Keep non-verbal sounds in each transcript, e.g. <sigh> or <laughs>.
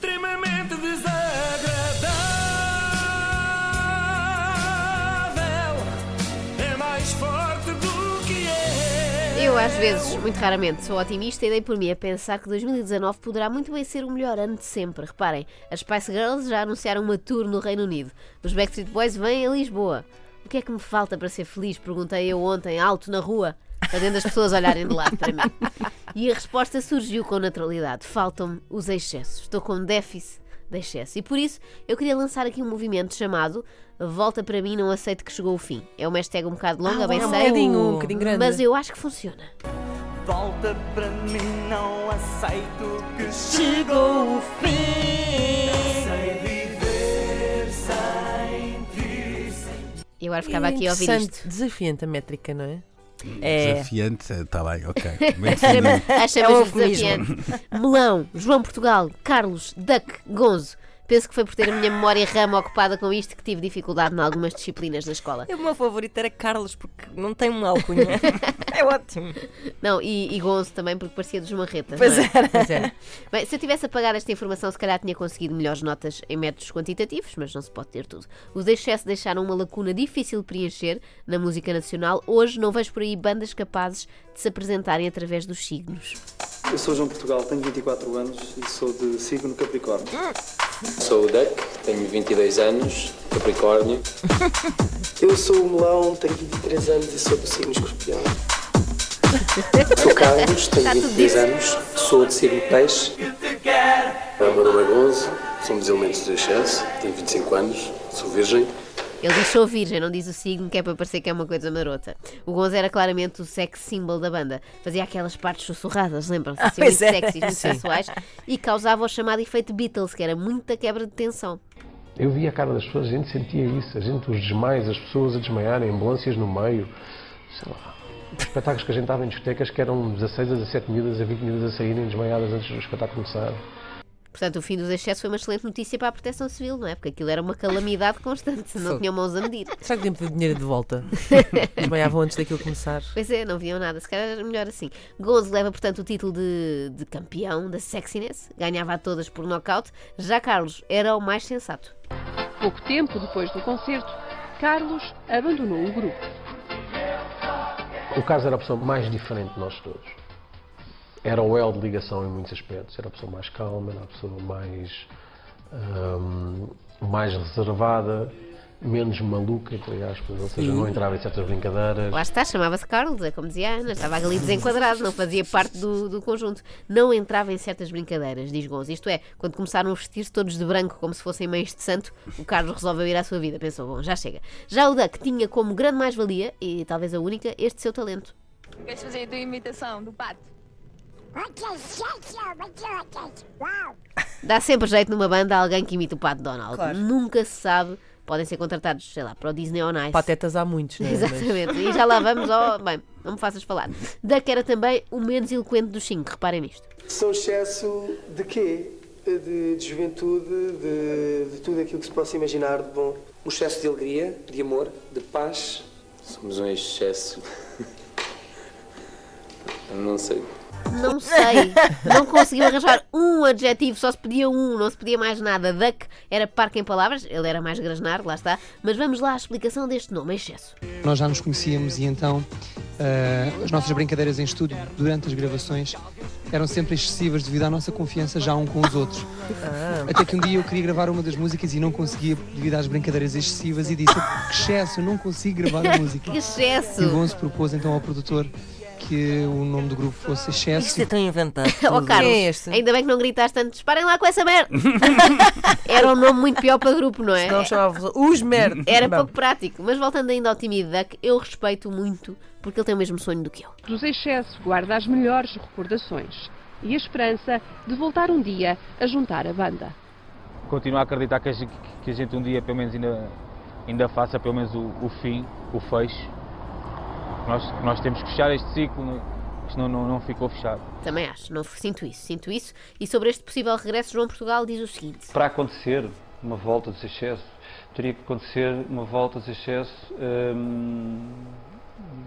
extremamente desagradável. É mais forte do que é. Eu, às vezes, muito raramente, sou otimista e dei por mim a pensar que 2019 poderá muito bem ser o melhor ano de sempre. Reparem, as Spice Girls já anunciaram uma tour no Reino Unido. Os Backstreet Boys vêm a Lisboa. O que é que me falta para ser feliz? Perguntei eu ontem, alto na rua, fazendo as pessoas olharem de lado para mim. E a resposta surgiu com naturalidade. Faltam-me os excessos. Estou com déficit de excesso. E por isso eu queria lançar aqui um movimento chamado Volta para mim, não aceito que chegou o fim. É uma hashtag um bocado longa, bem é um sei. um bocadinho grande. Mas eu acho que funciona. Volta para mim, não aceito que chegou o fim. Sei viver sem ti. E agora ficava aqui a ouvir isto. Desafiante a métrica, não é? É. Desafiante, está bem, ok. <laughs> Achamos É um desafiante. Melão, João Portugal, Carlos, Duck, Gonzo. Penso que foi por ter a minha memória rama ocupada com isto que tive dificuldade em algumas disciplinas da escola. O meu favorito era Carlos, porque não tem uma alcunha. <laughs> é ótimo. Não, e, e Gonzo também, porque parecia dos marretas. Pois é? era. Pois era. Bem, se eu tivesse apagado esta informação, se calhar tinha conseguido melhores notas em métodos quantitativos, mas não se pode ter tudo. Os excessos deixaram uma lacuna difícil de preencher na música nacional. Hoje não vejo por aí bandas capazes de se apresentarem através dos signos. Eu sou João Portugal, tenho 24 anos e sou de signo Capricórnio. <laughs> Sou o Duck, tenho 22 anos, Capricórnio. <laughs> Eu sou o Melão, tenho 23 anos e sou do signo escorpião. <laughs> Sou Carlos, tenho Está tudo 23 dito. anos, sou de signo peixe. O meu nome é Gonzo, somos elementos de excesso, tenho 25 anos, sou virgem. Ele diz sou virgem, não diz o signo, que é para parecer que é uma coisa marota. O Gonzo era claramente o sex symbol da banda. Fazia aquelas partes sussurradas, lembram-se? Assim, muito é. sexys, muito sensuais. E causava o chamado efeito Beatles, que era muita quebra de tensão. Eu via a cara das pessoas, a gente sentia isso, a gente, os desmaios, as pessoas a desmaiarem, ambulâncias no meio, sei lá. Espetáculos que a gente estava em discotecas que eram 16 a 17 miúdas, a 20 miúdas a saírem desmaiadas antes do espetáculo começar. Portanto, o fim dos excessos foi uma excelente notícia para a proteção civil, não é? Porque aquilo era uma calamidade constante, não tinham mãos a medir. Será que deviam pedir dinheiro de volta? <laughs> Desmaiavam antes daquilo começar. Pois é, não viam nada, se calhar era melhor assim. Gonzo leva, portanto, o título de, de campeão da sexiness, ganhava a todas por nocaute. Já Carlos era o mais sensato. Pouco tempo depois do concerto, Carlos abandonou o grupo. O Carlos era a pessoa mais diferente de nós todos. Era o elo de ligação em muitos aspectos. Era a pessoa mais calma, era a pessoa mais, hum, mais reservada, menos maluca, entre aspas. Ou seja, não entrava em certas brincadeiras. Lá está, chamava-se Carlos, é como dizia Ana, estava ali desenquadrado, não fazia parte do, do conjunto. Não entrava em certas brincadeiras, diz Gonzo. Isto é, quando começaram a vestir-se todos de branco como se fossem meios de santo, o Carlos resolveu ir à sua vida. Pensou, bom, já chega. Já o Duck tinha como grande mais-valia, e talvez a única, este seu talento. Queres fazer a tua imitação do pato? Dá sempre jeito numa banda a alguém que imita o Pato Donald. Claro. Nunca se sabe. Podem ser contratados, sei lá, para o Disney on Ice. Patetas há muitos, não é? Mas- Exatamente. E já lá vamos ao. <laughs> Bem, não me faças falar. Duck era também o menos eloquente dos cinco, reparem nisto. Sou excesso de quê? De, de juventude, de, de tudo aquilo que se possa imaginar de bom. O excesso de alegria, de amor, de paz. Somos um excesso. <laughs> Não sei. Não sei. Não conseguiu arranjar um adjetivo, só se pedia um, não se pedia mais nada. Duck era parque em palavras, ele era mais grasnar, lá está. Mas vamos lá à explicação deste nome, excesso. Nós já nos conhecíamos e então eh, as nossas brincadeiras em estúdio durante as gravações eram sempre excessivas devido à nossa confiança já um com os outros. Até que um dia eu queria gravar uma das músicas e não conseguia devido às brincadeiras excessivas e disse que excesso, eu não consigo gravar a <laughs> música. Que excesso! E o Gonzo propôs então ao produtor que o nome do grupo fosse Excesso. Isto é tão inventado. <laughs> Ó tudo. Carlos, é este? ainda bem que não gritaste tanto, parem lá com essa merda! <laughs> Era um nome muito pior para grupo, não é? Não chamava os merda. Era Bom, pouco prático, mas voltando ainda ao tímido Duck, eu respeito muito porque ele tem o mesmo sonho do que eu. Dos excessos guarda as melhores recordações e a esperança de voltar um dia a juntar a banda. continuo a acreditar que a gente, que a gente um dia pelo menos ainda, ainda faça pelo menos o, o fim, o fecho. Nós, nós temos que fechar este ciclo, não- senão não, não ficou fechado. Também acho, não sinto isso, sinto isso. E sobre este possível regresso, João Portugal diz o seguinte: Para acontecer uma volta dos excessos, teria que acontecer uma volta dos excessos hum,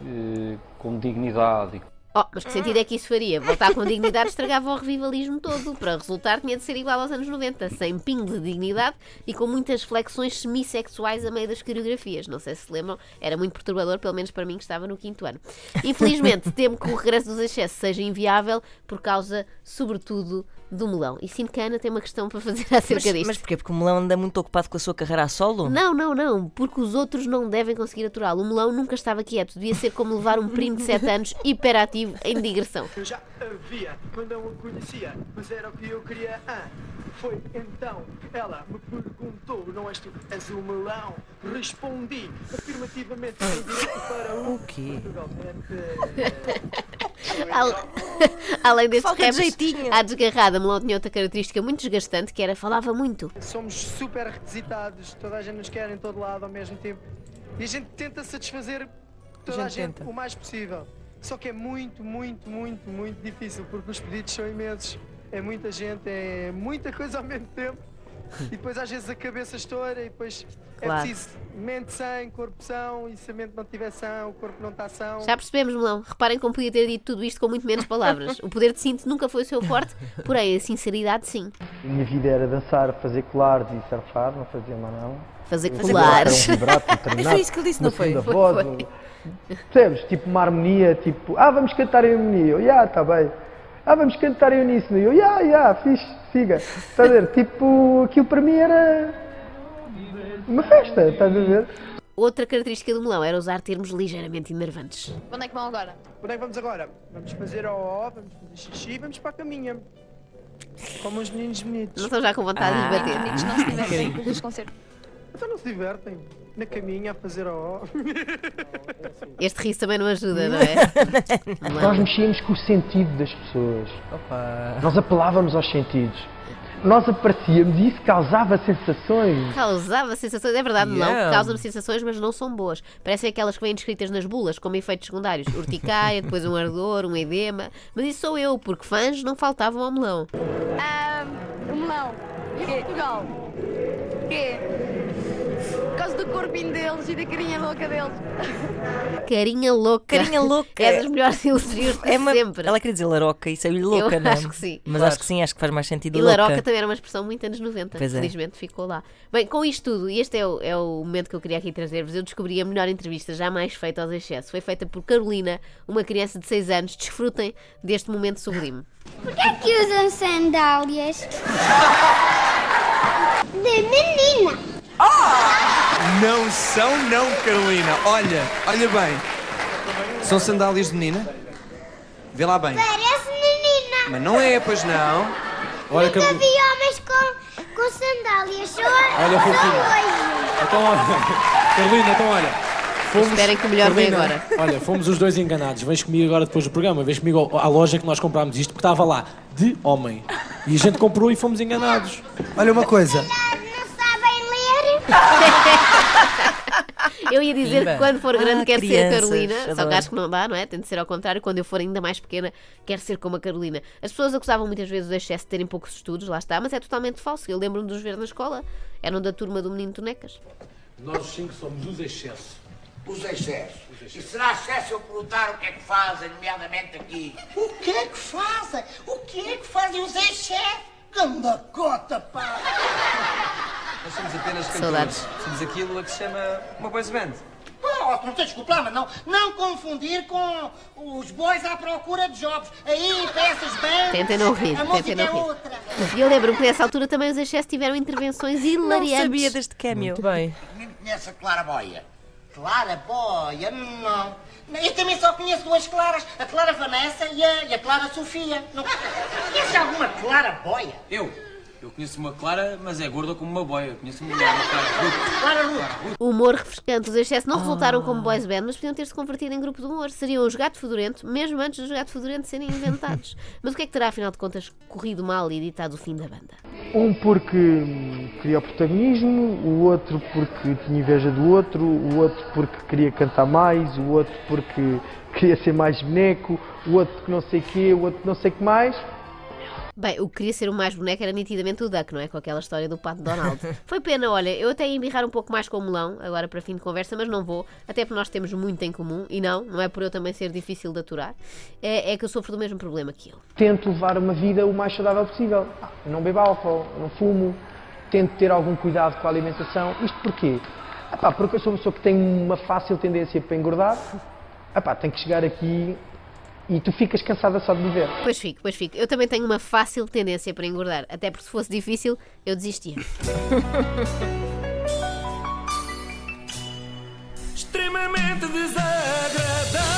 eh, com dignidade. Oh, mas que sentido é que isso faria? Voltar com dignidade estragava o revivalismo todo. Para resultar, tinha de ser igual aos anos 90, sem pingo de dignidade e com muitas flexões semissexuais a meio das coreografias. Não sei se se lembram, era muito perturbador, pelo menos para mim que estava no quinto ano. Infelizmente, temo que o regresso dos excessos seja inviável por causa, sobretudo, do melão. E sinto que a Ana tem uma questão para fazer <laughs> acerca Mas, disto. mas porquê? Porque o melão anda muito ocupado com a sua carreira a solo? Não, não, não, porque os outros não devem conseguir aturá-lo. O melão nunca estava quieto, devia ser como levar um primo de 7 anos <laughs> hiperativo em digressão. Eu já havia quando não o conhecia, mas era o que eu queria. Ah, foi então ela me perguntou: Não és tu, és o melão? Respondi afirmativamente em direto para o. O quê? <laughs> Al- <laughs> Além destes Falta de raps, jeitinho. à desgarrada, Melão tinha outra característica muito desgastante, que era falava muito. Somos super requisitados, toda a gente nos quer em todo lado ao mesmo tempo. E a gente tenta satisfazer toda a gente gente, tenta. o mais possível. Só que é muito, muito, muito, muito difícil, porque os pedidos são imensos. É muita gente, é muita coisa ao mesmo tempo. <laughs> E depois às vezes a cabeça estoura e depois Claro. é preciso mente sã, corpo são, e se a mente não estiver sã, o corpo não está são. Já percebemos, Melão. Reparem como podia ter dito tudo isto com muito menos palavras. O poder de síntese nunca foi o seu forte, porém a sinceridade sim. A minha vida era dançar, fazer colares e surfar, não fazia mais não. Fazer colares. Um vibrato, um <laughs> Foi isso que ele disse, não foi? Foi, voz, foi. Percebes? Tipo uma harmonia, tipo, ah, vamos cantar em harmonia. Eu, já, está bem. Ah, vamos cantar em uníssono. Eu, já, já, fixe, siga. Estás a ver? <laughs> Tipo, aquilo para mim era uma festa, estás a ver? Outra característica do melão era usar termos ligeiramente enervantes. Onde é que vão agora? Onde é que vamos agora? Vamos fazer ó, vamos fazer xixi, vamos para a caminha. Como os meninos bonitos. Não estão já com vontade Ah. de bater. Amigos não se divertem nos concertos. Então não se divertem. Na caminha a fazer ó. Este riso também não ajuda, não é? <laughs> Nós mexíamos com o sentido das pessoas. Opa. Nós apelávamos aos sentidos. Nós aparecíamos e isso causava sensações. Causava sensações, é verdade, não. Yeah. Causam sensações, mas não são boas. Parecem aquelas que vêm descritas nas bulas, como efeitos secundários. Urticária, depois um ardor, um edema. Mas isso sou eu, porque fãs não faltavam ao melão. Ah, o melão. E Portugal. Quê? Por causa do corpinho deles e da carinha louca deles. Carinha louca. Carinha louca. É dos melhores elogios de É uma- sempre. Ela queria dizer laroca e saiu-lhe louca, Eu não é? acho que sim. Mas Claro. acho que sim, acho que faz mais sentido E louca. Laroca também era uma expressão muito anos 90. Pois é. Felizmente ficou lá. Bem, com isto tudo, e este é o, é o momento que eu queria aqui trazer-vos, eu descobri a melhor entrevista jamais feita aos excessos. Foi feita por Carolina, uma criança de 6 anos. Desfrutem deste momento sublime. Porquê é que usam sandálias? <laughs> De menina. Não são, não, Carolina. Olha, olha bem. São sandálias de menina? Vê lá bem. Parece menina. Mas não é, pois não. Olha, Nunca Carolina. vi homens com, com sandálias. Só, Olha, só hoje. Então, olha, Carolina, então olha. Fomos, Esperem que o melhor vem agora. Olha, fomos os dois enganados. Vens comigo agora depois do programa, vens comigo à loja que nós comprámos isto, porque estava lá, de homem. E a gente comprou e fomos enganados. Olha uma coisa. Não sabem ler. Eu ia dizer Pimba. que quando for grande Ah, quero ser a crianças, Carolina, só que acho que não dá, não é? Tem de ser ao contrário. Quando eu for ainda mais pequena, quero ser como a Carolina. As pessoas acusavam muitas vezes o excesso de terem poucos estudos, lá está, mas é totalmente falso. Eu lembro-me de os ver na escola, eram da turma do Menino Tonecas. Nós os cinco somos os excessos. Os excessos. E será excesso eu perguntar o que é que fazem, nomeadamente aqui? O que é que fazem? O que é que fazem os excessos? Ganda cota, pá! Nós somos apenas Saudades. cantores. Somos aquilo a que se chama uma boys band. Oh, não sei desculpar, mas não, não confundir com os boys à procura de jobs. Aí, peças bem. Tentem não rir, A tentem música não é rir. outra. E eu lembro-me que nessa altura também os excessos tiveram intervenções hilariantes. Não sabia deste cameo. Muito bem. Nem conhece a Clara Boia. Clara Boia? Não. Eu também só conheço duas Claras. A Clara Vanessa e a, e a Clara Sofia. Não alguma Clara Boia? Eu? Eu conheço uma Clara, mas é gorda como uma boia. Eu conheço uma, uma Clara Ruth. Clara Ruth. O humor refrescante. Os excessos não resultaram como Ah. boys band, mas podiam ter-se convertido em grupo de humor. Seriam os Gato Fedorento, mesmo antes dos Gato Fedorento serem inventados. <laughs> mas o que é que terá, afinal de contas, corrido mal e ditado o fim da banda? Um porque hum, queria o protagonismo, o outro porque tinha inveja do outro, o outro porque queria cantar mais, o outro porque queria ser mais boneco, o outro que não sei quê, o outro que não sei que mais. Bem, o que queria ser o mais boneco era nitidamente o Duck, não é? Com aquela história do pato Donald. <laughs> Foi pena, olha, eu até ia embirrar um pouco mais com o melão, agora para fim de conversa, mas não vou, até porque nós temos muito em comum, e não, não é por eu também ser difícil de aturar, é, é que eu sofro do mesmo problema que ele. Tento levar uma vida o mais saudável possível. Ah, Não bebo álcool, não fumo, tento ter algum cuidado com a alimentação. Isto porquê? Ah pá, porque eu sou uma pessoa que tem uma fácil tendência para engordar. Ah pá, tenho que chegar aqui e tu ficas cansada só de me ver. Pois fico, pois fico. Eu também tenho uma fácil tendência para engordar, até porque se fosse difícil, eu desistia. <laughs> Extremamente desagradável.